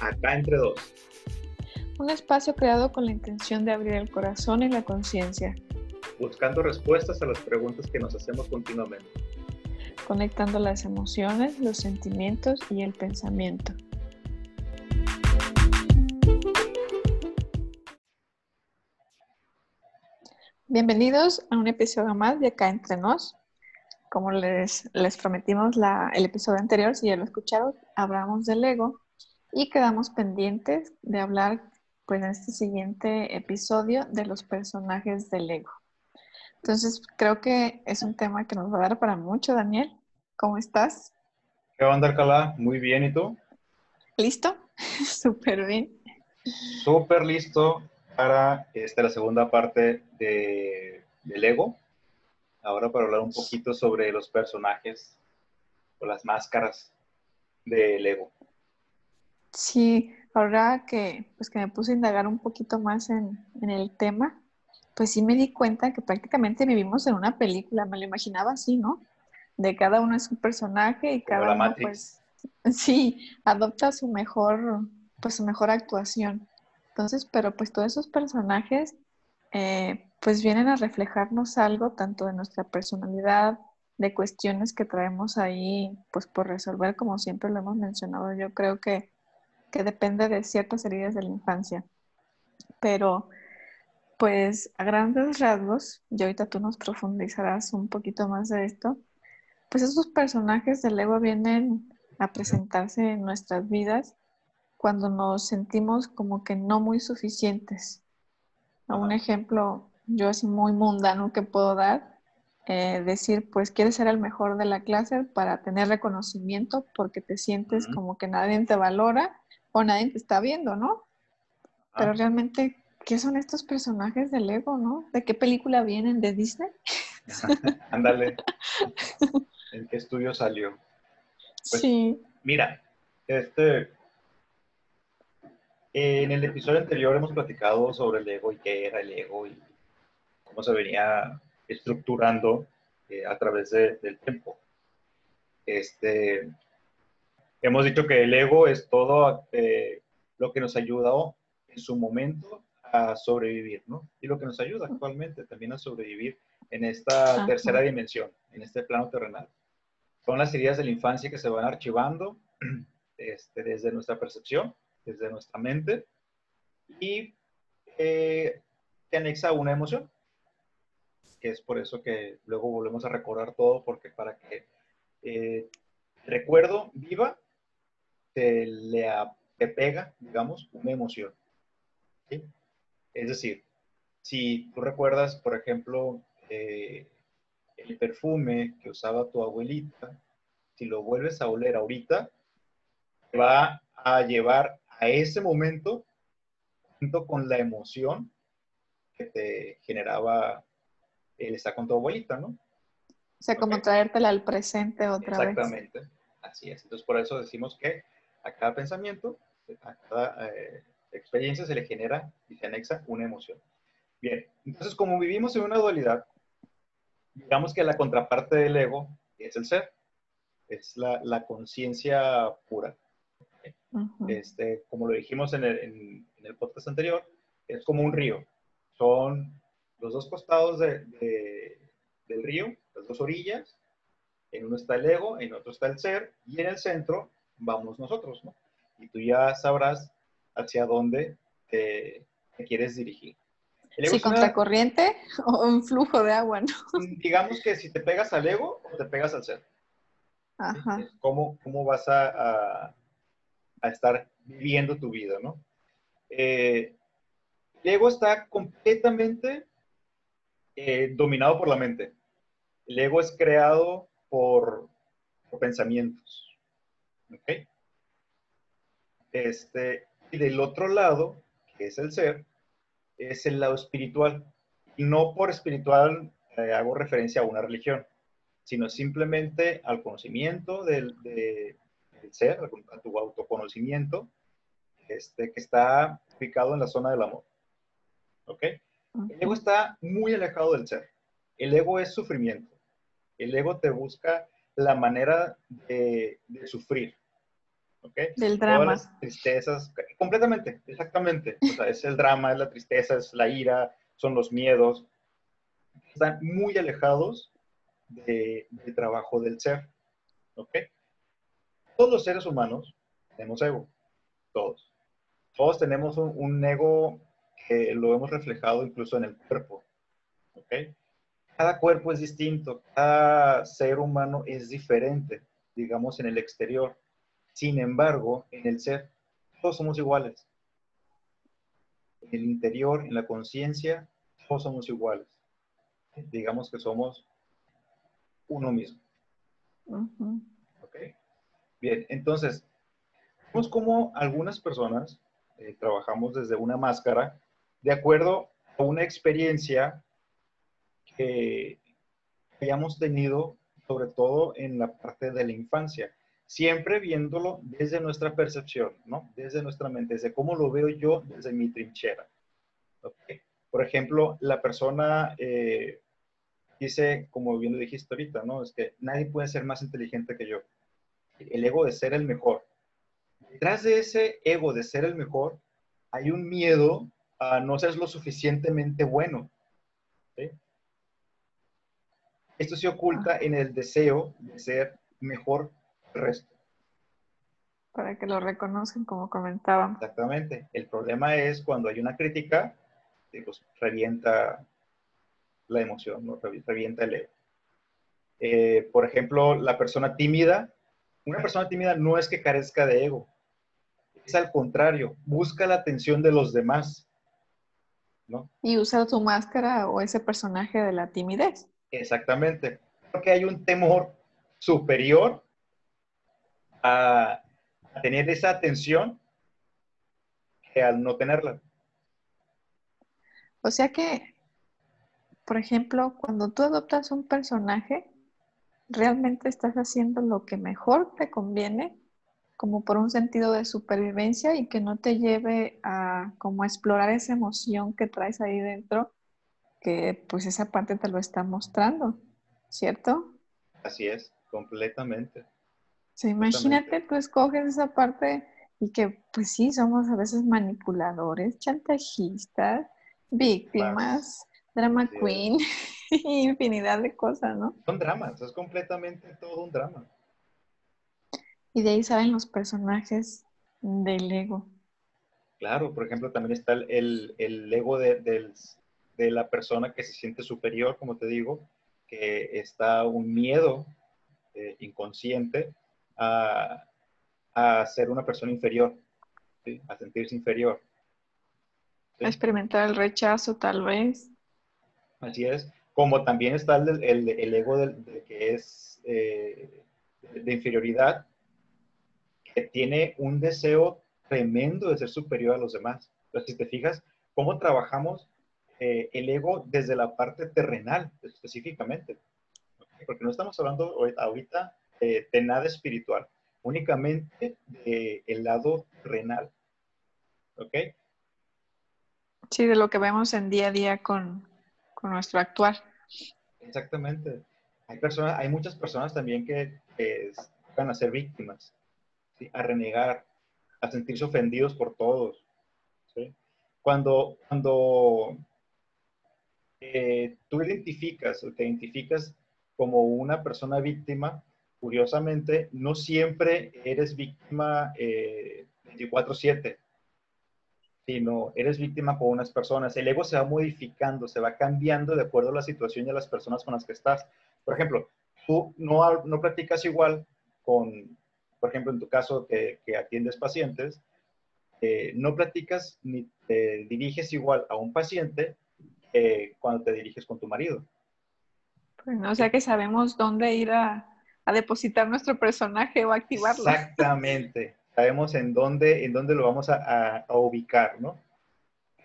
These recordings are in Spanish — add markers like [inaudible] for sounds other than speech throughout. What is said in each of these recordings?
Acá entre dos. Un espacio creado con la intención de abrir el corazón y la conciencia. Buscando respuestas a las preguntas que nos hacemos continuamente. Conectando las emociones, los sentimientos y el pensamiento. Bienvenidos a un episodio más de Acá Entre Nos. Como les, les prometimos la, el episodio anterior, si ya lo escucharon, hablamos del ego y quedamos pendientes de hablar pues, en este siguiente episodio de los personajes del ego. Entonces, creo que es un tema que nos va a dar para mucho, Daniel. ¿Cómo estás? ¿Qué onda, Alcalá? Muy bien, ¿y tú? ¿Listo? [laughs] Súper bien. Súper listo para esta, la segunda parte de, del ego. Ahora para hablar un poquito sobre los personajes o las máscaras del ego. Sí, ahora que, pues que me puse a indagar un poquito más en, en el tema, pues sí me di cuenta que prácticamente vivimos en una película, me lo imaginaba así, ¿no? De cada uno es un personaje y cada uno, pues, [laughs] sí, adopta su mejor, pues su mejor actuación. Entonces, pero pues todos esos personajes, eh, pues vienen a reflejarnos algo tanto de nuestra personalidad, de cuestiones que traemos ahí, pues por resolver, como siempre lo hemos mencionado. Yo creo que que depende de ciertas heridas de la infancia. Pero, pues a grandes rasgos, y ahorita tú nos profundizarás un poquito más de esto, pues esos personajes del ego vienen a presentarse en nuestras vidas cuando nos sentimos como que no muy suficientes. Un ejemplo, yo así muy mundano que puedo dar, eh, decir, pues quieres ser el mejor de la clase para tener reconocimiento porque te sientes como que nadie te valora o nadie te está viendo, ¿no? Pero ah. realmente, ¿qué son estos personajes del Lego, no? ¿De qué película vienen? ¿De Disney? [laughs] Ándale. ¿En qué estudio salió? Pues, sí. Mira, este, en el episodio anterior hemos platicado sobre el ego y qué era el ego y cómo se venía estructurando eh, a través del tiempo. Este, Hemos dicho que el ego es todo eh, lo que nos ayudó en su momento a sobrevivir, ¿no? Y lo que nos ayuda actualmente también a sobrevivir en esta tercera dimensión, en este plano terrenal. Son las heridas de la infancia que se van archivando [clears throat] este, desde nuestra percepción, desde nuestra mente, y eh, anexa una emoción, que es por eso que luego volvemos a recordar todo, porque para que eh, recuerdo viva, te le pega, digamos, una emoción. Es decir, si tú recuerdas, por ejemplo, eh, el perfume que usaba tu abuelita, si lo vuelves a oler ahorita, te va a llevar a ese momento junto con la emoción que te generaba el estar con tu abuelita, ¿no? O sea, como traértela al presente otra vez. Exactamente, así es. Entonces, por eso decimos que a cada pensamiento, a cada eh, experiencia se le genera y se anexa una emoción. Bien, entonces como vivimos en una dualidad, digamos que la contraparte del ego es el ser, es la, conciencia pura. este, como lo dijimos en el, podcast anterior, es como un río. Son los dos costados del río, las dos orillas. En uno está el ego, en otro está el ser, y en el centro vamos nosotros, ¿no? Y tú ya sabrás hacia dónde te, quieres dirigir. ¿Sí, contracorriente [laughs] o un flujo de agua, ¿no? Digamos que si te pegas al ego o te pegas al ser. Ajá. ¿Cómo, cómo vas a, a, estar viviendo tu vida, ¿no? Eh, el ego está completamente eh, dominado por la mente. El ego es creado por, por pensamientos. ¿Ok? Este, y del otro lado, que es el ser, es el lado espiritual. No por espiritual eh, hago referencia a una religión, sino simplemente al conocimiento del, ser, a tu autoconocimiento, este, que está ubicado en la zona del amor. ¿Ok? El ego está muy alejado del ser. El ego es sufrimiento. El ego te busca la manera de, sufrir. ¿Ok? Del Todas drama. las tristezas, completamente, exactamente. O sea, es el drama, es la tristeza, es la ira, son los miedos. Están muy alejados de- del trabajo del ser, ¿ok? Todos los seres humanos tenemos ego, todos. Todos tenemos un, un ego que lo hemos reflejado incluso en el cuerpo, ¿ok? Cada cuerpo es distinto, cada ser humano es diferente, digamos, en el exterior. Sin embargo, en el ser, todos somos iguales. En el interior, en la conciencia, todos somos iguales. Digamos que somos uno mismo. Ujú. ¿ok? Bien, entonces, vemos cómo algunas personas eh, trabajamos desde una máscara de acuerdo a una experiencia que hayamos tenido, sobre todo en la parte de la infancia, siempre viéndolo desde nuestra percepción, ¿no? Desde nuestra mente, desde cómo lo veo yo desde mi trinchera. Por ejemplo, la persona eh, dice, como bien lo dijiste ahorita, ¿no? Es que nadie puede ser más inteligente que yo. El ego de ser el mejor. Detrás de ese ego de ser el mejor, hay un miedo a no ser lo suficientemente bueno. Esto se oculta en el deseo de ser mejor resto. Para que lo reconozcan, como comentábamos. Exactamente. El problema es cuando hay una crítica, pues revienta la emoción, revienta el ego. Eh, por ejemplo, la persona tímida, una persona tímida no es que carezca de ego, es al contrario, busca la atención de los demás, ¿no? Y usa tu máscara o ese personaje de la timidez. Exactamente. Porque hay un temor superior a, a tener esa atención que al no tenerla. O sea que, por ejemplo, cuando tú adoptas un personaje, realmente estás haciendo lo que mejor te conviene, como por un sentido de supervivencia y que no te lleve a como a explorar esa emoción que traes ahí dentro, que pues esa parte te lo está mostrando, ¿cierto? Así es, completamente. Sea, imagínate, tú escoges esa parte y que, pues sí, somos a veces manipuladores, chantajistas, víctimas, drama queen, [laughs] infinidad de cosas, ¿no? Son dramas, es completamente todo un drama. Y de ahí salen los personajes del ego. Claro, por ejemplo, también está el, el- el ego de, del- de la persona que se siente superior, como te digo, que está un miedo eh, inconsciente a, a ser una persona inferior, ¿sí? a sentirse inferior. ¿sí? A experimentar el rechazo, tal vez. Así es. Como también está el, el- el ego del, de que es eh, de inferioridad, que tiene un deseo tremendo de ser superior a los demás. Entonces, si te fijas, cómo trabajamos eh, el ego desde la parte terrenal, específicamente. Porque no estamos hablando ahori- ahorita eh, de nada espiritual, únicamente del lado terrenal. ¿Ok? Sí, de lo que vemos en día a día con, con nuestro actuar. Exactamente. Hay, personas, hay muchas personas también que, van a ser víctimas, ¿sí? a renegar, a sentirse ofendidos por todos. ¿sí? Cuando, cuando eh, tú identificas o te identificas como una persona víctima, curiosamente, no siempre eres víctima eh, 24/7, sino eres víctima con unas personas. El ego se va modificando, se va cambiando de acuerdo a la situación y a las personas con las que estás. Por ejemplo, tú no, no practicas igual con, por ejemplo, en tu caso que, atiendes pacientes, eh, no platicas ni te diriges igual a un paciente cuando te diriges con tu marido. Pues, ¿no? O sea que sabemos dónde ir a, a depositar nuestro personaje o activarlo. Exactamente. Sabemos en dónde, en dónde lo vamos a, a- a ubicar, ¿no?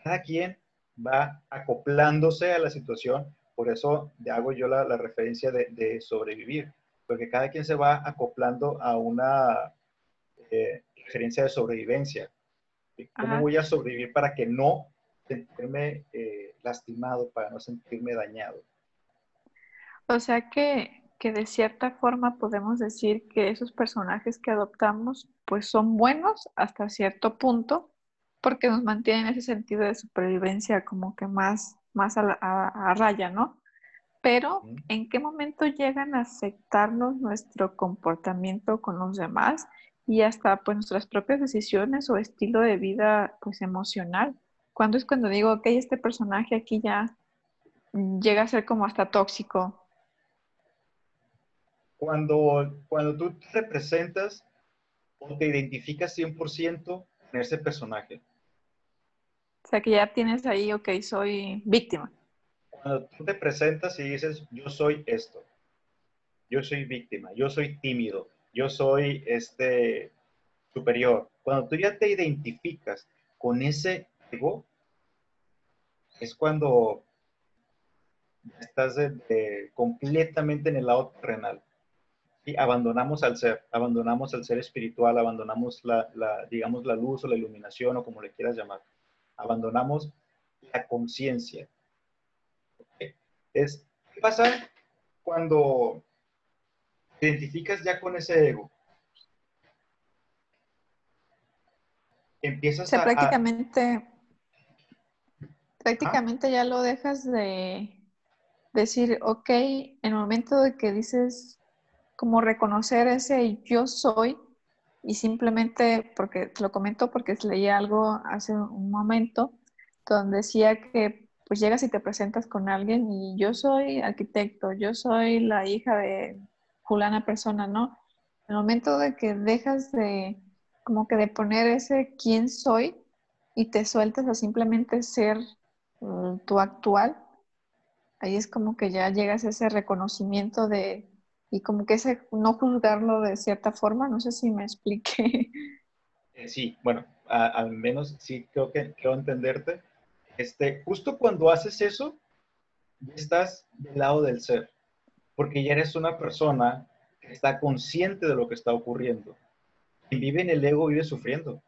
Cada quien va acoplándose a la situación. Por eso hago yo la, la referencia de, de sobrevivir, porque cada quien se va acoplando a una eh, referencia de sobrevivencia. ¿Cómo Ajá. voy a sobrevivir para que no sentirme eh, lastimado, para no sentirme dañado? O sea que que de cierta forma podemos decir que esos personajes que adoptamos pues son buenos hasta cierto punto porque nos mantienen ese sentido de supervivencia como que más, más a, raya, ¿no? Pero ¿en qué momento llegan a afectarnos nuestro comportamiento con los demás y hasta pues nuestras propias decisiones o estilo de vida pues emocional? ¿Cuándo es cuando digo, ok, este personaje aquí ya llega a ser como hasta tóxico? Cuando, cuando tú te representas o te identificas 100% en ese personaje. O sea, que ya tienes ahí, ok, soy víctima. Cuando tú te presentas y dices, yo soy esto, yo soy víctima, yo soy tímido, yo soy este superior. Cuando tú ya te identificas con ese ego, es cuando estás completamente en el lado terrenal. Y abandonamos al ser, abandonamos al ser espiritual, abandonamos la, digamos, la luz o la iluminación o como le quieras llamar abandonamos la conciencia. Es, ¿Qué pasa cuando te identificas ya con ese ego? Empiezas a, prácticamente, prácticamente ya lo dejas de decir, ok, en el momento de que dices, como reconocer ese yo soy, y simplemente, porque te lo comento porque leí algo hace un momento, donde decía que pues llegas y te presentas con alguien y yo soy arquitecto, yo soy la hija de fulana persona, ¿no? En el momento de que dejas de, como que de poner ese quién soy y te sueltas a simplemente ser mm, tu actual, ahí es como que ya llegas a ese reconocimiento de y como que ese no juzgarlo de cierta forma, no sé si me expliqué. [laughs] Eh, sí, bueno, al menos sí creo que quiero entenderte. Este, justo cuando haces eso, estás del lado del ser, porque ya eres una persona que está consciente de lo que está ocurriendo. Quien vive en el ego vive sufriendo.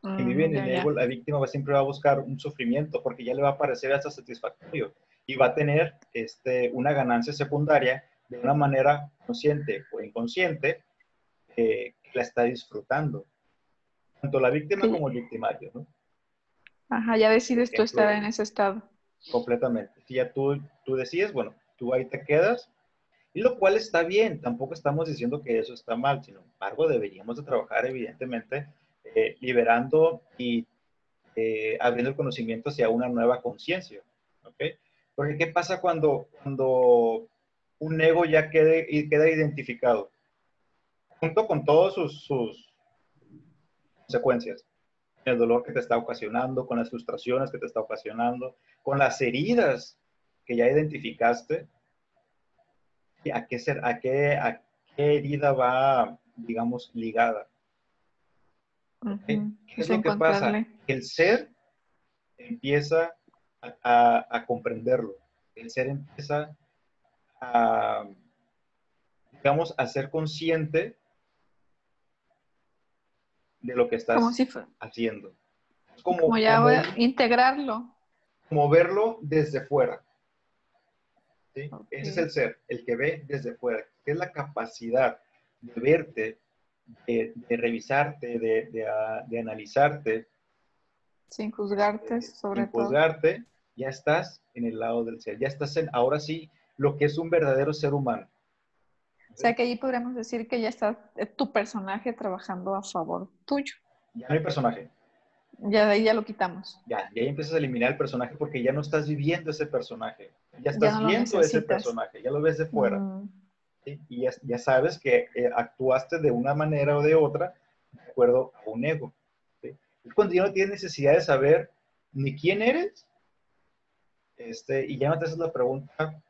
Quien vive en mm, el ego, la víctima va, siempre va a buscar un sufrimiento porque ya le va a parecer hasta satisfactorio y va a tener este, una ganancia secundaria de una manera consciente o inconsciente, eh, que la está disfrutando. Tanto la víctima como el victimario, ¿no? Ajá, ya decides tú estar en ese estado. Completamente. Si ya tú, tú decides, bueno, tú ahí te quedas, y lo cual está bien, tampoco estamos diciendo que eso está mal, sin embargo, deberíamos de trabajar evidentemente eh, liberando y eh, abriendo el conocimiento hacia una nueva conciencia, ¿ok? Porque ¿qué pasa cuando, cuando un ego ya quede, queda identificado, junto con todas sus, consecuencias. El dolor que te está ocasionando, con las frustraciones que te está ocasionando, con las heridas que ya identificaste. ¿A qué, ser, a qué, a qué herida va, digamos, ligada? ¿Qué es lo que pasa? El ser empieza a, a comprenderlo. El ser empieza a, digamos, a ser consciente de lo que estás haciendo. como, ya voy a integrarlo. Como verlo desde fuera. Ese es el ser, el que ve desde fuera, que es la capacidad de verte, de, revisarte, de, analizarte. Sin juzgarte, sobre sin juzgarte, ya estás en el lado del ser, ya estás en, ahora sí, lo que es un verdadero ser humano. O sea que ahí podríamos decir que ya está tu personaje trabajando a favor tuyo. Ya no hay personaje. Ya de ahí ya lo quitamos. Ya, y ahí empiezas a eliminar el personaje porque ya no estás viviendo ese personaje. Ya estás viendo ese personaje, ya lo ves de fuera. Mm. Y ya, sabes que eh, actuaste de una manera o de otra de acuerdo a un ego. Es cuando ya no tienes necesidad de saber ni quién eres, este, y ya no te haces la pregunta,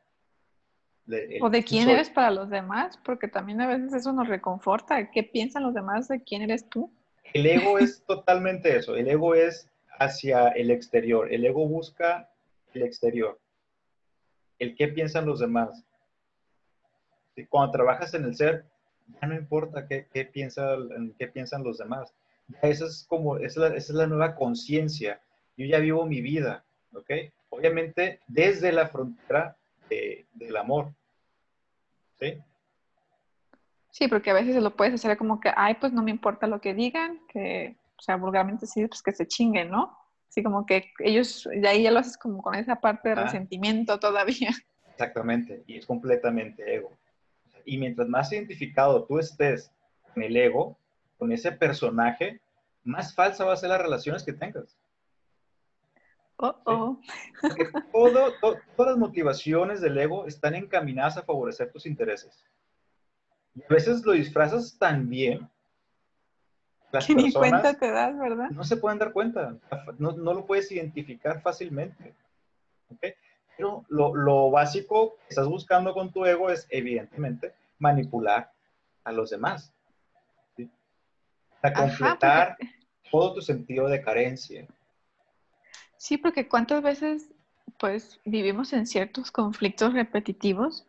o de quién eres para los demás, porque también a veces eso nos reconforta. ¿Qué piensan los demás de quién eres tú? El ego es [laughs] totalmente eso. El ego es hacia el exterior. El ego busca el exterior. El qué piensan los demás. Cuando trabajas en el ser, ya no importa qué, qué, qué piensan los demás. Esa es como, esa es la, nueva conciencia. Yo ya vivo mi vida, ¿ok? Obviamente desde la frontera del amor. ¿Sí? Sí, porque a veces se lo puedes hacer como que, ay, pues no me importa lo que digan, que, o sea, vulgarmente sí, pues que se chinguen, ¿no? Así como que ellos, de ahí ya lo haces como con esa parte de Ah. resentimiento todavía. [laughs] Exactamente, y es completamente ego. Y mientras más identificado tú estés con el ego, con ese personaje, más falsa va a ser las relaciones que tengas. Oh, oh. Porque todo, to- todas las motivaciones del ego están encaminadas a favorecer tus intereses. Y a veces lo disfrazas tan bien, las Que ni cuenta te das, ¿verdad? no se pueden dar cuenta, no, no lo puedes identificar fácilmente. ¿ok? Pero lo, lo básico que estás buscando con tu ego es, evidentemente, manipular a los demás. ¿sí? Para Ajá, completar todo tu sentido de carencia. Sí, porque cuántas veces pues vivimos en ciertos conflictos repetitivos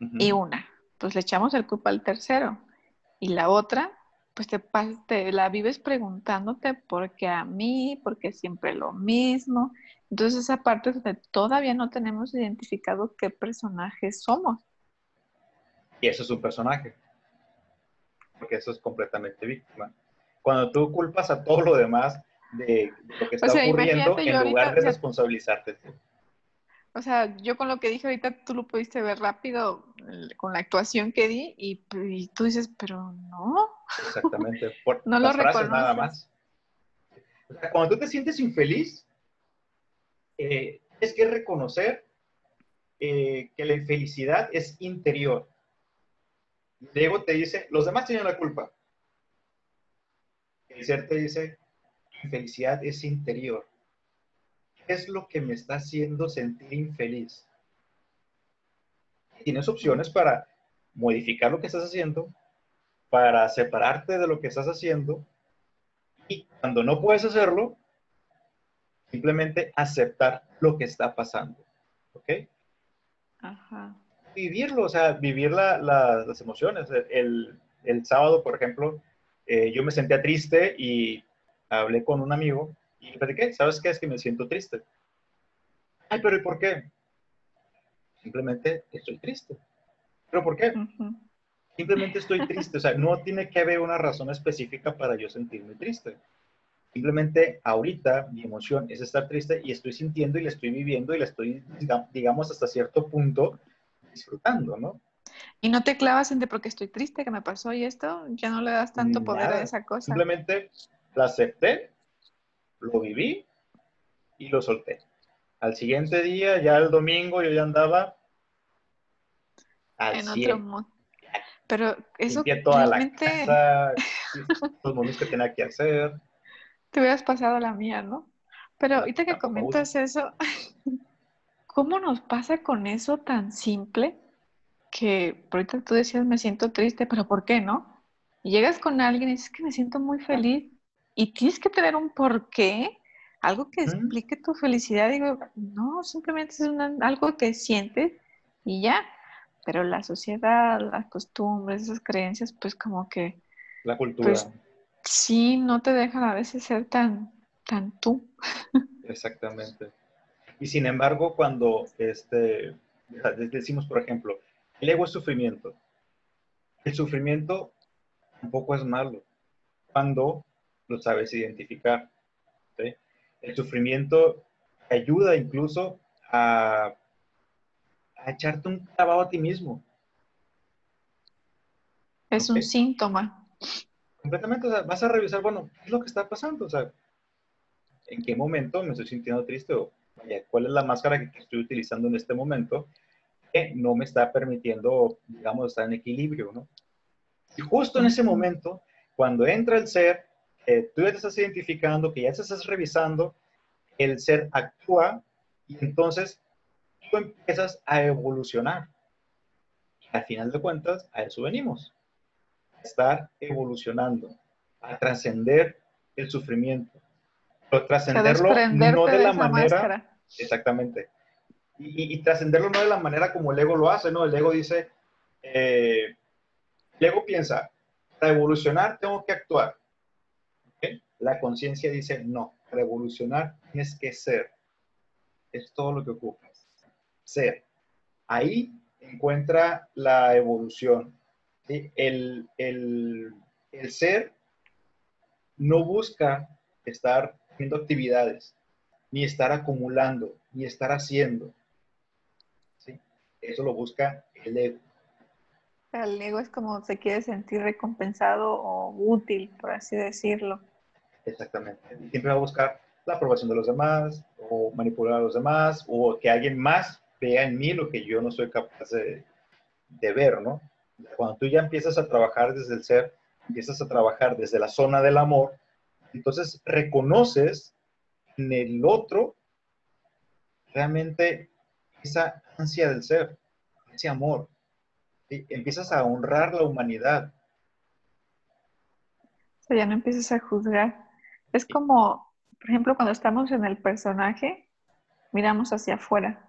y una, pues le echamos el culpa al tercero y la otra, pues te, te la vives preguntándote por qué a mí, por qué siempre lo mismo. Entonces esa parte donde todavía no tenemos identificado qué personaje somos. Y eso es un personaje. Porque eso es completamente víctima. Cuando tú culpas a todo lo demás de, lo que está sea, ocurriendo, en lugar ahorita, de responsabilizarte tú. O sea, yo con lo que dije ahorita, tú lo pudiste ver rápido con la actuación que di y, y tú dices, pero no. Exactamente. [laughs] Por No lo las frases nada reconoces. más. O sea, cuando tú te sientes infeliz, eh, es que reconocer eh, que la infelicidad es interior. El ego te dice, los demás tienen la culpa. El ser te dice, infelicidad es interior. ¿Qué es lo que me está haciendo sentir infeliz? Tienes opciones para modificar lo que estás haciendo, para separarte de lo que estás haciendo y cuando no puedes hacerlo, simplemente aceptar lo que está pasando. ¿Ok? Ajá. Vivirlo, o sea, vivir la- la- las emociones. El, el sábado, por ejemplo, eh, yo me sentía triste y hablé con un amigo y le platiqué, ¿sabes qué? Es que me siento triste. Ay, pero ¿y por qué? Simplemente estoy triste. ¿Pero por qué? Simplemente estoy triste, o sea, no tiene que haber una razón específica para yo sentirme triste. Simplemente ahorita mi emoción es estar triste y estoy sintiendo y la estoy viviendo y la estoy, diga- digamos, hasta cierto punto disfrutando, ¿no? Y no te clavas en de porque estoy triste que me pasó y esto, ya no le das tanto poder a esa cosa. Simplemente la acepté, lo viví y lo solté. Al siguiente día, ya el domingo, yo ya andaba al en 100. otro mood. Pero eso Limpié toda la casa, [laughs] los movies que tenía que hacer. te hubieras pasado la mía, ¿no? Pero ahorita que comentas eso, [laughs] ¿cómo nos pasa con eso tan simple que por ahorita tú decías me siento triste, pero ¿por qué no? Y llegas con alguien y dices que me siento muy feliz y tienes que tener un porqué, algo que explique tu felicidad. Digo, no, simplemente es una- algo que sientes y ya. Pero la sociedad, las costumbres, esas creencias, pues como que La cultura. Pues- sí no te dejan a veces ser tan, tan tú. Exactamente. Y sin embargo, cuando este, decimos, por ejemplo, el ego es sufrimiento. El sufrimiento tampoco es malo cuando lo sabes identificar. ¿sí? El sufrimiento ayuda incluso a, a echarte un clavado a ti mismo. Es un síntoma. completamente, o sea, vas a revisar, bueno, ¿qué es lo que está pasando? O sea, ¿en qué momento me estoy sintiendo triste? O, vaya, ¿cuál es la máscara que estoy utilizando en este momento que no me está permitiendo, digamos, estar en equilibrio, ¿no? Y justo en ese momento, cuando entra el ser, eh, tú ya te estás identificando, que ya te estás revisando, el ser actúa y entonces tú empiezas a evolucionar. Al final de cuentas, a eso venimos a estar evolucionando, a trascender el sufrimiento. Pero trascenderlo no de la manera, máscara. exactamente, y trascenderlo no de la manera como el ego lo hace, ¿no? El ego dice, eh, el ego piensa, para evolucionar tengo que actuar. La conciencia dice, no, para evolucionar tienes que ser. Es todo lo que ocupas. Ser. Ahí encuentra la evolución. El, el, el ser no busca estar haciendo actividades, ni estar acumulando, ni estar haciendo. ¿sí? Eso lo busca el ego. El ego es como se quiere sentir recompensado o útil, por así decirlo. Exactamente. Siempre va a buscar la aprobación de los demás, o manipular a los demás, o que alguien más vea en mí lo que yo no soy capaz de, ver, ¿no? Cuando tú ya empiezas a trabajar desde el ser, empiezas a trabajar desde la zona del amor, entonces reconoces en el otro realmente esa ansia del ser, ese amor. Empiezas a honrar la humanidad. O ya no empiezas a juzgar. Es como, por ejemplo, cuando estamos en el personaje, miramos hacia afuera.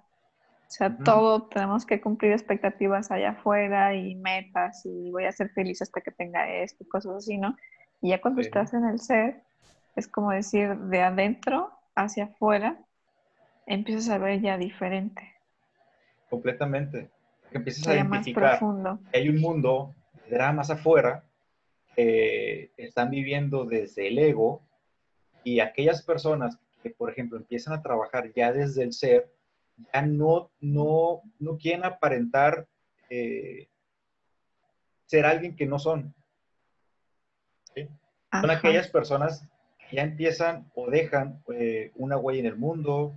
O sea, todo tenemos que cumplir expectativas allá afuera y metas y voy a ser feliz hasta que tenga esto, cosas así, ¿no? Y ya cuando estás en el ser, es como decir, de adentro hacia afuera, empiezas a ver ya diferente. Completamente. Empiezas a identificar que hay un mundo de dramas afuera que están viviendo desde el ego y aquellas personas que, por ejemplo, empiezan a trabajar ya desde el ser, ya no, no, no quieren aparentar eh, ser alguien que no son. Son aquellas personas ya empiezan o dejan eh, una huella en el mundo,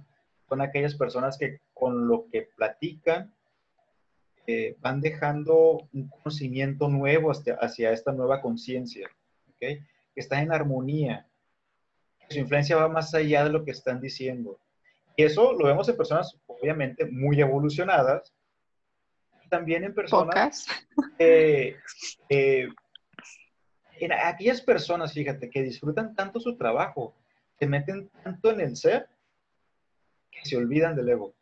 son aquellas personas que con lo que platican eh, van dejando un conocimiento nuevo hacia, esta nueva conciencia, que está en armonía, su influencia va más allá de lo que están diciendo. Y eso lo vemos en personas obviamente muy evolucionadas, también en personas eh, en aquellas personas, fíjate, que disfrutan tanto su trabajo, se meten tanto en el ser, que se olvidan del ego.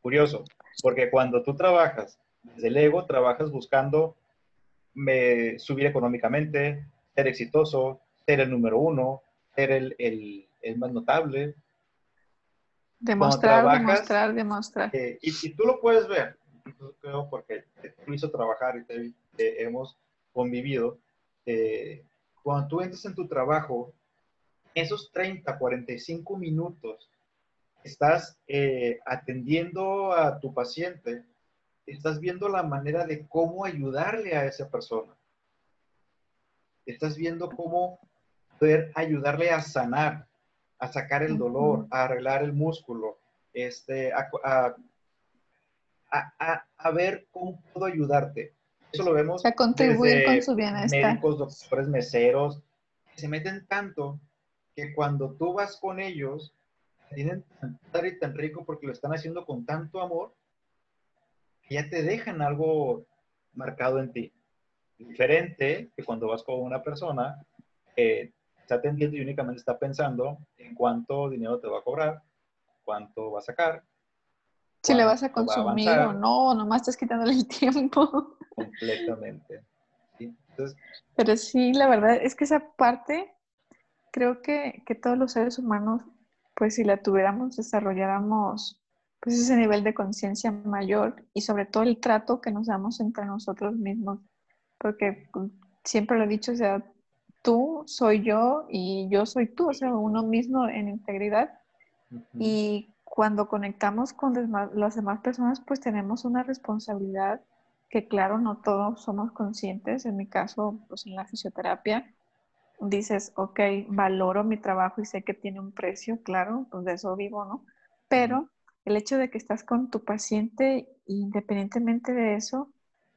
Curioso, porque cuando tú trabajas desde el ego, trabajas buscando me, subir económicamente, ser exitoso, ser el número uno, ser el, el, el más notable. Demostrar, demostrar, demostrar. Eh, y, tú lo puedes ver, creo, porque te hizo trabajar y te, hemos convivido, eh, cuando tú entras en tu trabajo, esos 30, 45 minutos, estás eh, atendiendo a tu paciente, estás viendo la manera de cómo ayudarle a esa persona. Estás viendo cómo poder ayudarle a sanar, a sacar el dolor, a arreglar el músculo, este, a, a ver cómo puedo ayudarte. Eso lo vemos. A contribuir con su bienestar. Médicos, doctores, meseros, se meten tanto que cuando tú vas con ellos, tienen tan y tan rico porque lo están haciendo con tanto amor, que ya te dejan algo marcado en ti. Diferente que cuando vas con una persona que está atendiendo y únicamente está pensando en cuánto dinero te va a cobrar, cuánto va a sacar, si le vas a consumir o no, nomás estás quitándole el [laughs] tiempo. Completamente. Pero sí, la verdad es que esa parte, creo que, que, todos los seres humanos, pues si la tuviéramos, desarrolláramos pues ese nivel de conciencia mayor y sobre todo el trato que nos damos entre nosotros mismos. Porque siempre lo he dicho, o sea, tú soy yo y yo soy tú, o sea, uno mismo en integridad. Y cuando conectamos con las demás personas, pues tenemos una responsabilidad que claro, no todos somos conscientes. En mi caso, pues en la fisioterapia, dices, ok, valoro mi trabajo y sé que tiene un precio, claro, pues de eso vivo, ¿no? Pero el hecho de que estás con tu paciente, independientemente de eso,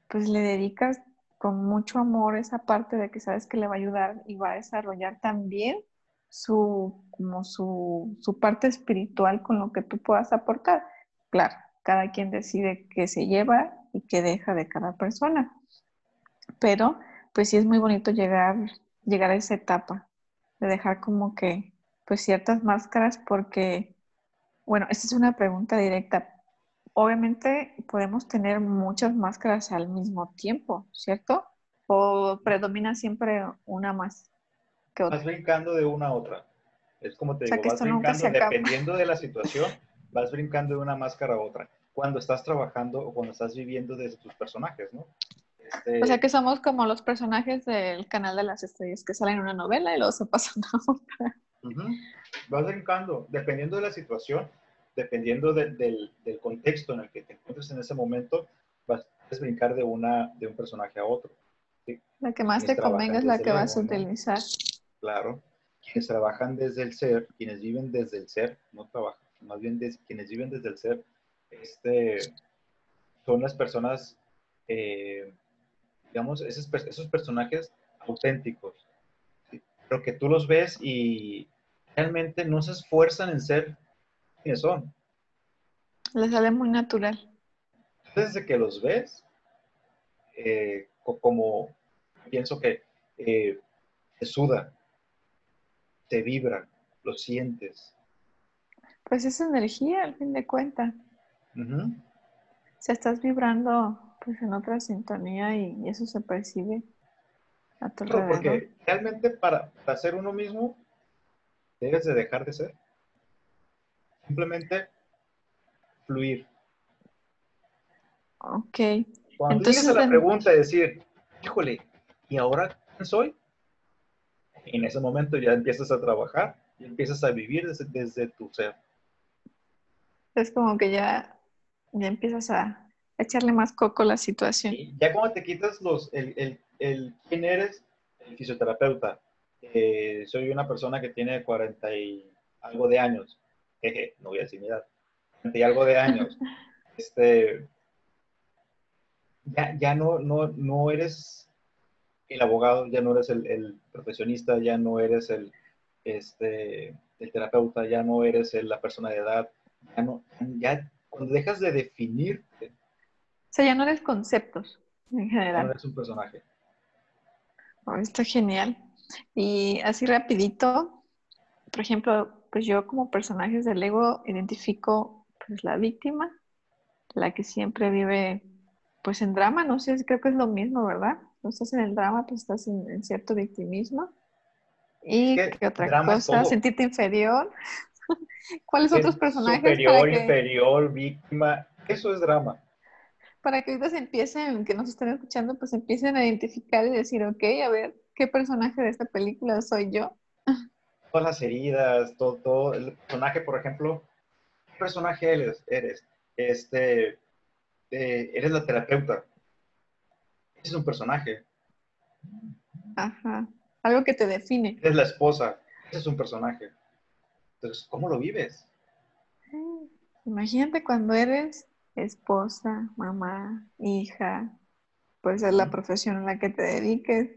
pues le dedicas con mucho amor esa parte de que sabes que le va a ayudar y va a desarrollar también su, como su, su parte espiritual con lo que tú puedas aportar. Claro, cada quien decide qué se lleva y qué deja de cada persona. Pero pues sí es muy bonito llegar, llegar a esa etapa de dejar como que pues ciertas máscaras porque, bueno, esta es una pregunta directa. Obviamente podemos tener muchas máscaras al mismo tiempo, ¿cierto? ¿O predomina siempre una más? Vas brincando de una a otra. Es como te digo, vas brincando, dependiendo de la situación, vas brincando de una máscara a otra. cuando estás trabajando o cuando estás viviendo desde tus personajes, ¿no? Este o sea que somos como los personajes del canal de las estrellas que salen en una novela y luego se pasan a otra. Vas brincando, dependiendo de la situación, dependiendo del, del, contexto en el que te encuentres en ese momento, vas a brincar de, una, de un personaje a otro. La que más te convenga es la que vas a utilizar. Claro. Quienes trabajan desde el ser, quienes viven desde el ser, no trabajan, más bien quienes viven desde el ser, este, son las personas, eh, digamos, esos, esos, personajes auténticos, pero que tú los ves y realmente no se esfuerzan en ser quienes son. Les sale muy natural. Desde que los ves, eh, como pienso que eh, te suda, te vibra, lo sientes. Pues es energía, al fin de cuentas. Si estás vibrando pues en otra sintonía y, eso se percibe a tu Porque realmente para, para ser uno mismo debes de dejar de ser. Simplemente fluir. Ok. Cuando Entonces, la pregunta de decir, híjole, ¿y ahora quién soy? En ese momento ya empiezas a trabajar y empiezas a vivir desde, tu ser. Es como que ya, ya empiezas a echarle más coco a la situación. ya cuando te quitas los, el, el, quién eres, el fisioterapeuta, eh, soy una persona que tiene 40 y algo de años, jeje, [laughs] no voy a decir mi edad, 40 y algo de años, [laughs] este, ya, ya no, no, no eres el abogado, ya no eres el, profesionista, ya no eres el, este, el terapeuta, ya no eres la persona de edad, ya no, ya cuando dejas de definir. O sea, ya no eres conceptos en general. no eres un personaje. Oh, está genial. Y así rapidito, por ejemplo, pues yo como personajes del ego identifico pues la víctima, la que siempre vive pues en drama, no sé, creo que es lo mismo, ¿verdad? No estás en el drama, pues estás en, cierto victimismo. ¿Y qué otra cosa? ¿Sentirte inferior? [laughs] ¿Cuáles otros personajes? Superior, inferior, víctima. Eso es drama. Para que ahorita se empiecen, que nos estén escuchando, pues empiecen a identificar y decir, ok, a ver, ¿qué personaje de esta película soy yo? Todas las heridas, todo, todo. El personaje, por ejemplo, ¿qué personaje eres? eres? Este, eh, eres la terapeuta. Ese es un personaje. Ajá. Algo que te define. Eres la esposa. Ese es un personaje. Entonces, ¿cómo lo vives? Imagínate cuando eres esposa, mamá, hija, puede ser la profesión en la que te dediques.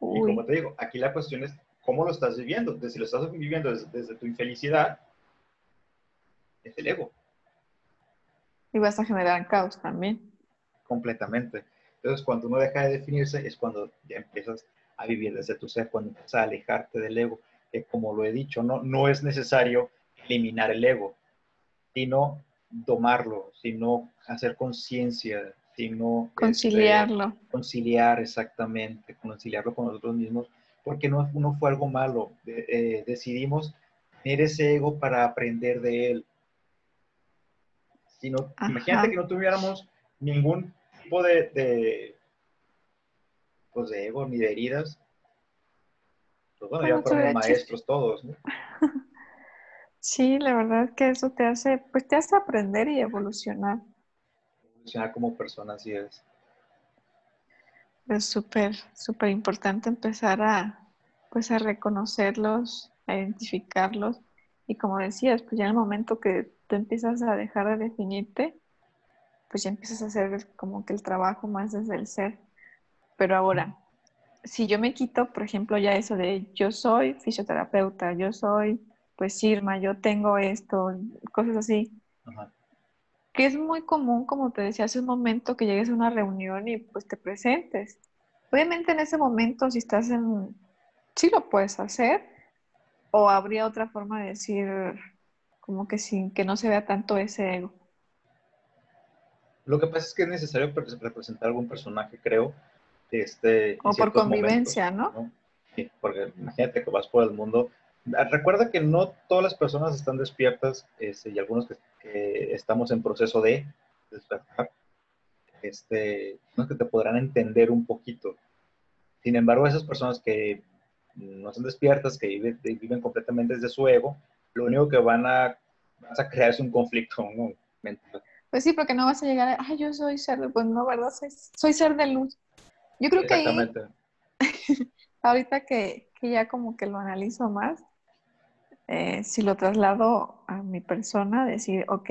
Y como te digo, aquí la cuestión es cómo lo estás viviendo. si lo estás viviendo desde tu infelicidad, es el ego y vas a generar caos también. Completamente. Entonces, cuando uno deja de definirse, es cuando ya empiezas a vivir desde tu ser, cuando empiezas a alejarte del ego. Que como lo he dicho, no, no es necesario eliminar el ego, sino domarlo, sino hacer conciencia, sino... Este, Conciliarlo. conciliar, exactamente, conciliarlo con nosotros mismos, porque no, no fue algo malo. Eh, decidimos tener ese ego para aprender de él, imagínate que no tuviéramos ningún tipo de, de, pues de ego ni de heridas. Pues bueno, ya fuéramos maestros todos, ¿no? [laughs] Sí, la verdad es que eso te hace, pues te hace aprender y evolucionar. Evolucionar como persona, así es. Es súper, súper importante empezar a, pues a reconocerlos, a identificarlos. Y como decías, pues ya en el momento que tú empiezas a dejar de definirte, pues ya empiezas a hacer como que el trabajo más desde el ser. Pero ahora, si yo me quito, por ejemplo, ya eso de yo soy fisioterapeuta, yo soy pues Irma, yo tengo esto, cosas así, que es muy común, como te decía hace un momento, que llegues a una reunión y pues te presentes. Obviamente en ese momento, si estás en, sí lo puedes hacer, o habría otra forma de decir, como que sin que no se vea tanto ese ego. Lo que pasa es que es necesario representar algún personaje, creo. Este, o por convivencia, ¿no? Sí, porque imagínate que vas por el mundo. Recuerda que no todas las personas están despiertas este, y algunos que, estamos en proceso de, despertar, este, que te podrán entender un poquito. Sin embargo, esas personas que no son despiertas, que viven, completamente desde su ego, lo único que van a, vas a crear es un conflicto mental. Pues sí, porque no vas a llegar a, ay, yo soy ser de, pues no, ¿verdad? Soy, ser de luz. Yo creo que ahí, [laughs] ahorita que, que, ya como que lo analizo más, eh, si lo traslado a mi persona, decir, ok,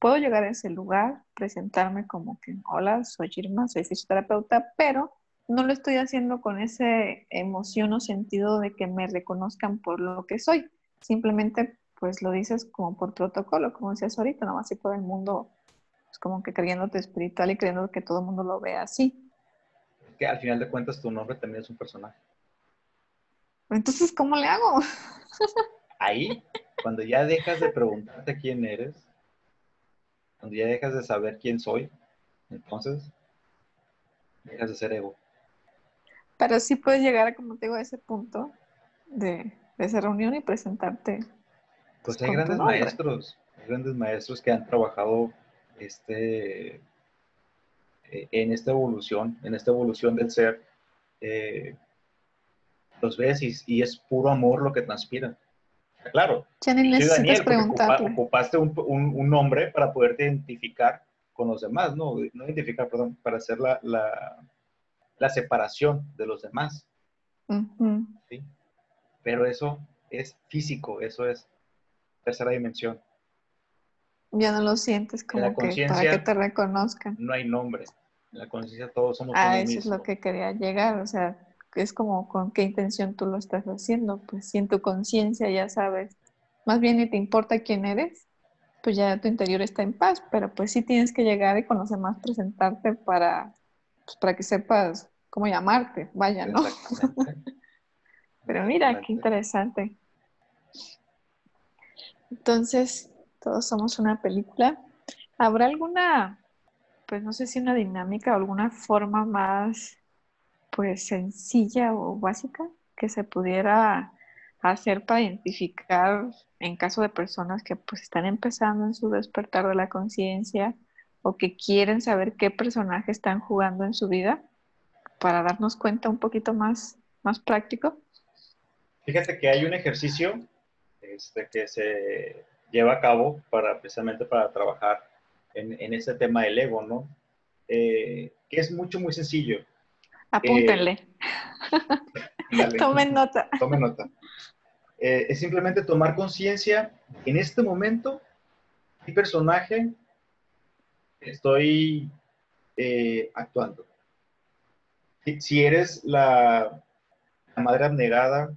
puedo llegar a ese lugar, presentarme como que, hola, soy Irma, soy fisioterapeuta, pero no lo estoy haciendo con esa emoción o sentido de que me reconozcan por lo que soy. Simplemente, pues lo dices como por protocolo, como decías ahorita, no más si todo el mundo, pues como que creyéndote espiritual y creyendo que todo el mundo lo ve así. Que al final de cuentas tu nombre también es un personaje. Entonces, ¿cómo le hago? [laughs] Ahí, cuando ya dejas de preguntarte quién eres, cuando ya dejas de saber quién soy, entonces dejas de ser ego. Pero sí puedes llegar, como te digo, a ese punto de, esa reunión y presentarte. Pues, pues hay grandes maestros, hay grandes maestros que han trabajado este, eh, en esta evolución, en esta evolución del ser. Eh, los ves y, es puro amor lo que transpira. Claro. Ya ni necesitas preguntarle. ocupaste un, un, nombre para poderte identificar con los demás, ¿no? No identificar, perdón, para hacer la, la separación de los demás. ¿sí? Pero eso es físico, eso es tercera dimensión. Ya no lo sientes como que para que te reconozcan. No hay nombre. En la conciencia todos somos Ah, eso es lo que quería llegar. O sea, es como con qué intención tú lo estás haciendo. Pues si en tu conciencia ya sabes, más bien ni te importa quién eres, pues ya tu interior está en paz. Pero pues sí tienes que llegar y conocer más, presentarte para pues, para que sepas cómo llamarte, vaya, ¿no? [laughs] Pero mira, qué interesante. Entonces, todos somos una película. ¿Habrá alguna, pues no sé si una dinámica o alguna forma más, pues sencilla o básica que se pudiera hacer para identificar en caso de personas que pues están empezando en su despertar de la conciencia o que quieren saber qué personaje están jugando en su vida para darnos cuenta un poquito más, más práctico? Fíjate que hay un ejercicio este, que se lleva a cabo para precisamente para trabajar en, en ese tema del ego, ¿no? Eh, que es mucho, muy sencillo. Apúntenle. Tomen nota. Tomen nota. Eh, es simplemente tomar conciencia en este momento, qué personaje estoy eh, actuando. Si, eres la, madre abnegada,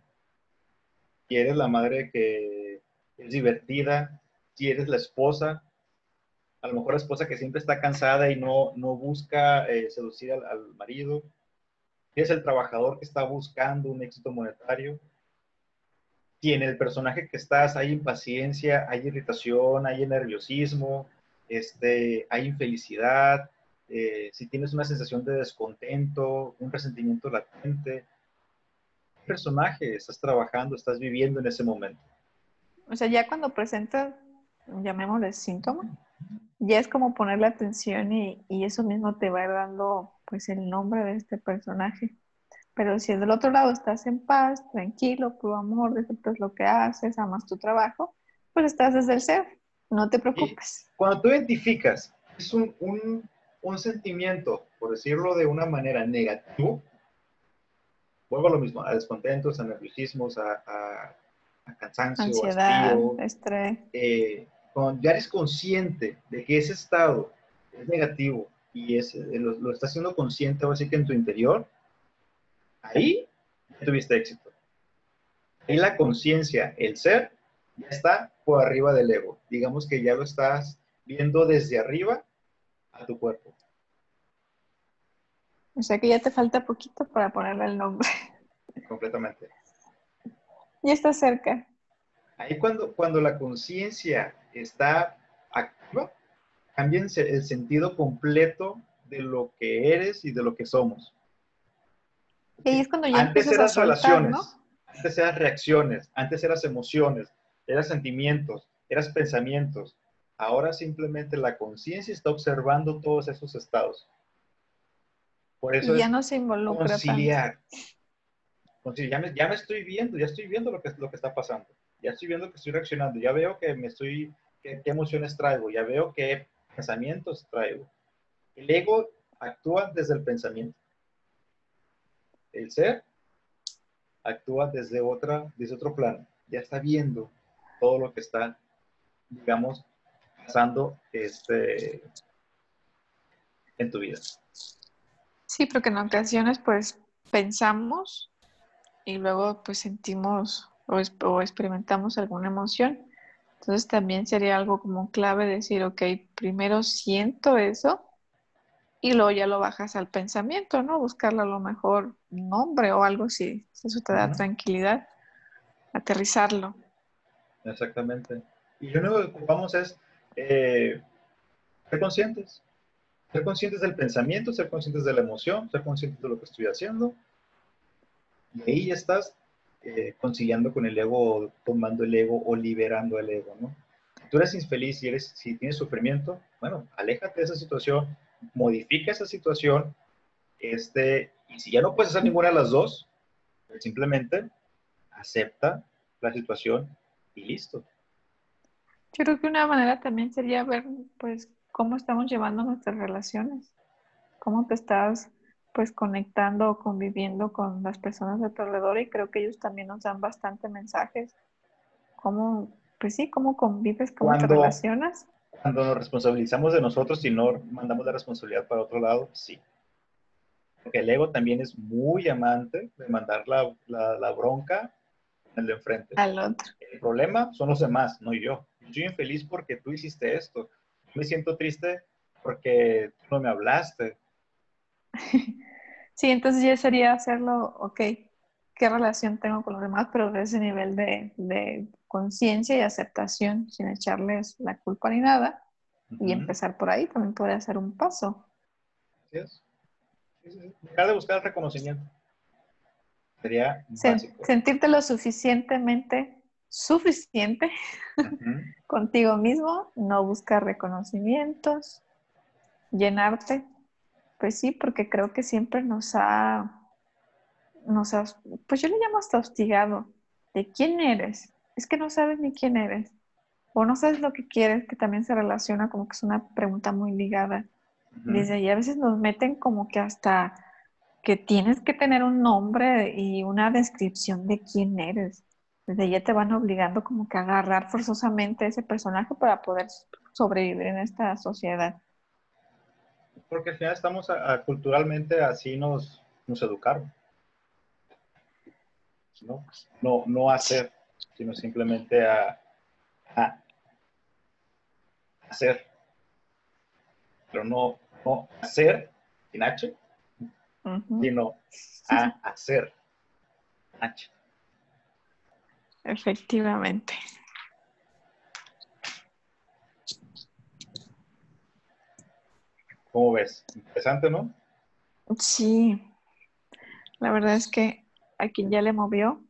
si eres la madre que es divertida, si eres la esposa, a lo mejor la esposa que siempre está cansada y no, no busca eh, seducir al, al, marido, eres el trabajador que está buscando un éxito monetario, si en el personaje que estás hay impaciencia, hay irritación, hay nerviosismo, este, hay infelicidad, eh, si tienes una sensación de descontento, un resentimiento latente, ¿qué personaje estás trabajando, estás viviendo en ese momento? O sea, ya cuando presentas, llamémosle síntoma, ya es como ponerle atención y, y, eso mismo te va dando pues el nombre de este personaje. Pero si del otro lado estás en paz, tranquilo, puro amor, disfrutas lo que haces, amas tu trabajo, pues estás desde el ser. No te preocupes. cuando tú identificas, es un, un, sentimiento, por decirlo de una manera negativo, vuelvo a lo mismo, a descontentos, a nerviosismos, a, a, cansancio, ansiedad, estrés. Eh, cuando ya eres consciente de que ese estado es negativo y es, eh, lo, lo estás haciendo consciente, así que en tu interior, ahí tuviste éxito. Ahí la conciencia, el ser, ya está por arriba del ego. Digamos que ya lo estás viendo desde arriba a tu cuerpo. O sea que ya te falta poquito para ponerle el nombre. Completamente. [laughs] Ya está cerca. Ahí cuando, cuando la conciencia está activa, cambia el sentido completo de lo que eres y de lo que somos. Y es cuando ya antes eras relaciones, antes eras reacciones, antes eras emociones, eras sentimientos, eras pensamientos. Ahora simplemente la conciencia está observando todos esos estados. Por eso ya no se involucra conciliar. Ya, me, ya me, estoy viendo, ya estoy viendo lo que, lo que está pasando. Ya estoy viendo que estoy reaccionando. Ya veo que me estoy, qué, emociones traigo. Ya veo qué pensamientos traigo. El ego actúa desde el pensamiento. El ser actúa desde, otra, desde otro plano. Ya está viendo todo lo que está, digamos, pasando este, en tu vida. Sí, porque en ocasiones pues pensamos y luego pues sentimos o, o, experimentamos alguna emoción. Entonces también sería algo como clave decir, ok, primero siento eso y luego ya lo bajas al pensamiento, ¿no? Buscarle a lo mejor un nombre o algo si, eso te da tranquilidad, aterrizarlo. Exactamente. Y lo único que ocupamos es eh, ser conscientes. Ser conscientes del pensamiento, ser conscientes de la emoción, ser conscientes de lo que estoy haciendo. Y ahí ya estás eh, conciliando con el ego, tomando el ego o liberando el ego, ¿no? Tú eres infeliz y eres, si tienes sufrimiento, bueno, aléjate de esa situación, modifica esa situación, este, y si ya no puedes hacer ninguna de las dos, pues simplemente acepta la situación y listo. Yo creo que una manera también sería ver, pues, cómo estamos llevando nuestras relaciones, cómo te estás, pues, conectando o conviviendo con las personas de tu alrededor y creo que ellos también nos dan bastante mensajes. Cómo, pues sí, cómo convives, cómo te relacionas cuando nos responsabilizamos de nosotros y no mandamos la responsabilidad para otro lado, sí. Porque el ego también es muy amante de mandar la, la, bronca al de enfrente. Al otro. El problema son los demás, no yo. Yo estoy infeliz porque tú hiciste esto. Yo me siento triste porque tú no me hablaste. [laughs] Sí, entonces ya sería hacerlo, ok, ¿qué relación tengo con los demás? Pero de ese nivel de, de conciencia y aceptación sin echarles la culpa ni nada. Y empezar por ahí también podría ser un paso. es. Dejar de buscar el reconocimiento. Sería Sentirte lo suficientemente suficiente [laughs] contigo mismo, no buscar reconocimientos, llenarte. Pues sí, porque creo que siempre nos ha, nos ha, pues yo le llamo hasta hostigado, de quién eres, es que no sabes ni quién eres o no sabes lo que quieres, que también se relaciona como que es una pregunta muy ligada. Desde ahí a veces nos meten como que hasta que tienes que tener un nombre y una descripción de quién eres. Desde ahí te van obligando como que a agarrar forzosamente ese personaje para poder sobrevivir en esta sociedad. Porque al final estamos culturalmente así nos, nos educaron. ¿no? No, no hacer sino simplemente a, hacer. Pero no, no hacer sin H, sino a hacer H. Efectivamente. ¿Cómo ves? Interesante, ¿no? Sí. La verdad es que a quien ya le movió,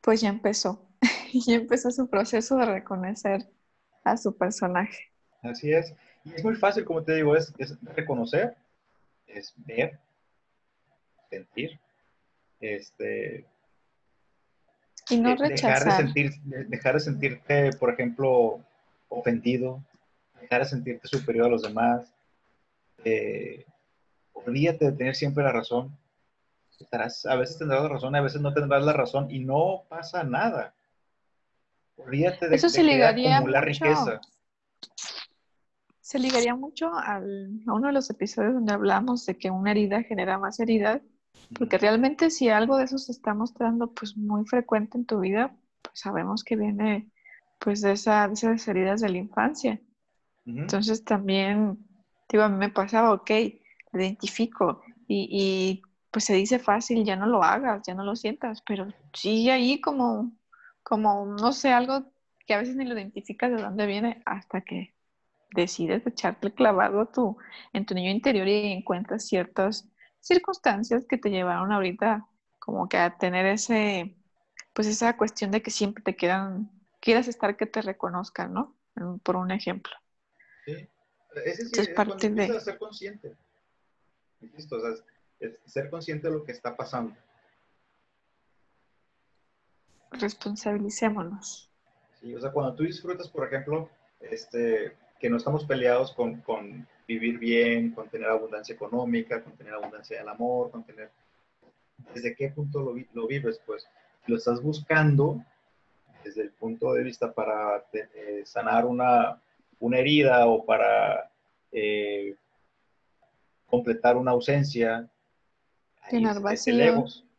pues ya empezó. [laughs] y empezó su proceso de reconocer a su personaje. Así es. Y es muy fácil, como te digo, es, reconocer, es ver, sentir, este... Y no rechazar. Dejar de, sentir, dejar de sentirte, por ejemplo, ofendido, dejar de sentirte superior a los demás. Eh, olvídate de tener siempre la razón. Estarás, a veces tendrás la razón, a veces no tendrás la razón y no pasa nada. Eso se ligaría mucho, riqueza. Se ligaría mucho al, a uno de los episodios donde hablamos de que una herida genera más herida, porque realmente si algo de eso se está mostrando pues muy frecuente en tu vida, pues sabemos que viene pues de, esa, de esas heridas de la infancia. Entonces también, digo, a mí me pasaba, ok, lo identifico y, y pues se dice fácil, ya no lo hagas, ya no lo sientas, pero sigue ahí como como, no sé, algo que a veces ni lo identificas de dónde viene hasta que decides echarte el clavado tu, en tu niño interior y encuentras ciertas circunstancias que te llevaron ahorita como que a tener ese, pues esa cuestión de que siempre te quieran, quieras estar que te reconozcan, ¿no? Por un ejemplo. Sí. Ese sí, es, parte de... ser consciente. Insisto, o sea, es ser consciente de lo que está pasando. Responsabilicémonos. Sí, o sea, cuando tú disfrutas, por ejemplo, este, que no estamos peleados con, con vivir bien, con tener abundancia económica, con tener abundancia del amor, con tener... ¿Desde qué punto lo, lo vives? Pues lo estás buscando desde el punto de vista para eh, sanar una, una, herida o para eh, completar una ausencia.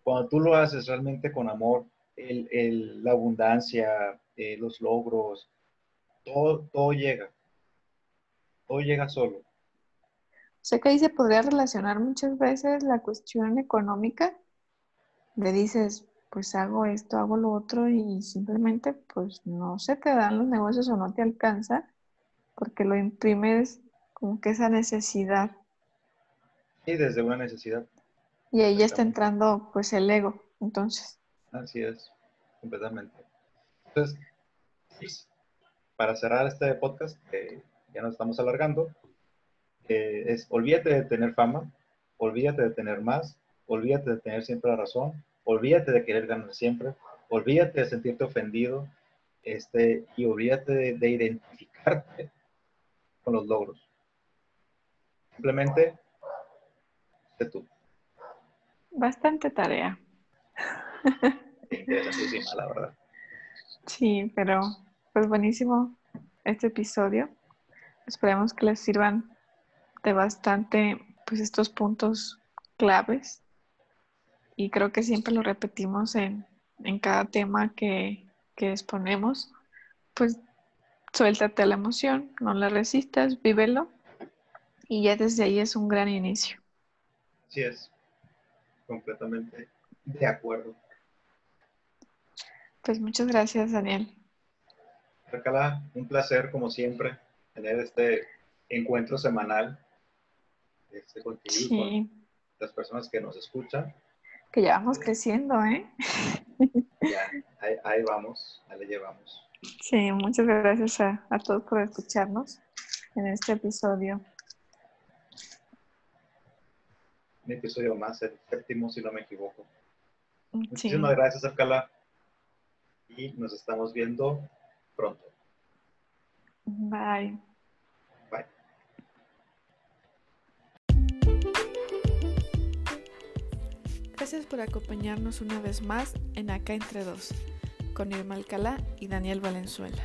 Cuando tú lo haces realmente con amor, el, el, la abundancia, eh, los logros, todo, todo llega. Todo llega solo. O sea que ahí se podría relacionar muchas veces la cuestión económica. Le dices, pues hago esto, hago lo otro y simplemente pues no se te dan los negocios o no te alcanza porque lo imprimes como que esa necesidad. Y desde una necesidad. Y ahí ya está entrando pues el ego, entonces. Así es, completamente. Entonces, para cerrar este podcast, que ya nos estamos alargando, es olvídate de tener fama, olvídate de tener más, olvídate de tener siempre la razón, olvídate de querer ganar siempre, olvídate de sentirte ofendido, este, y olvídate de, identificarte con los logros. Simplemente, sé tú. Bastante tarea. Interesantísima, la verdad. Sí, pero pues buenísimo este episodio. Esperemos que les sirvan de bastante pues estos puntos claves y creo que siempre lo repetimos en, cada tema que, que, exponemos, pues suéltate la emoción, no la resistas, vívelo y ya desde ahí es un gran inicio. Así es, completamente de acuerdo. Pues muchas gracias, Daniel. Alcalá, un placer como siempre tener este encuentro semanal este, contigo con las personas que nos escuchan. Que ya vamos creciendo, ¿eh? Ya, ahí, vamos, ahí le llevamos. Sí, muchas gracias a, todos por escucharnos en este episodio. Un episodio más, el séptimo, si no me equivoco. Muchísimas gracias, Alcalá. Y nos estamos viendo pronto. Bye. Gracias por acompañarnos una vez más en Acá Entre Dos, con Irma Alcalá y Daniel Valenzuela.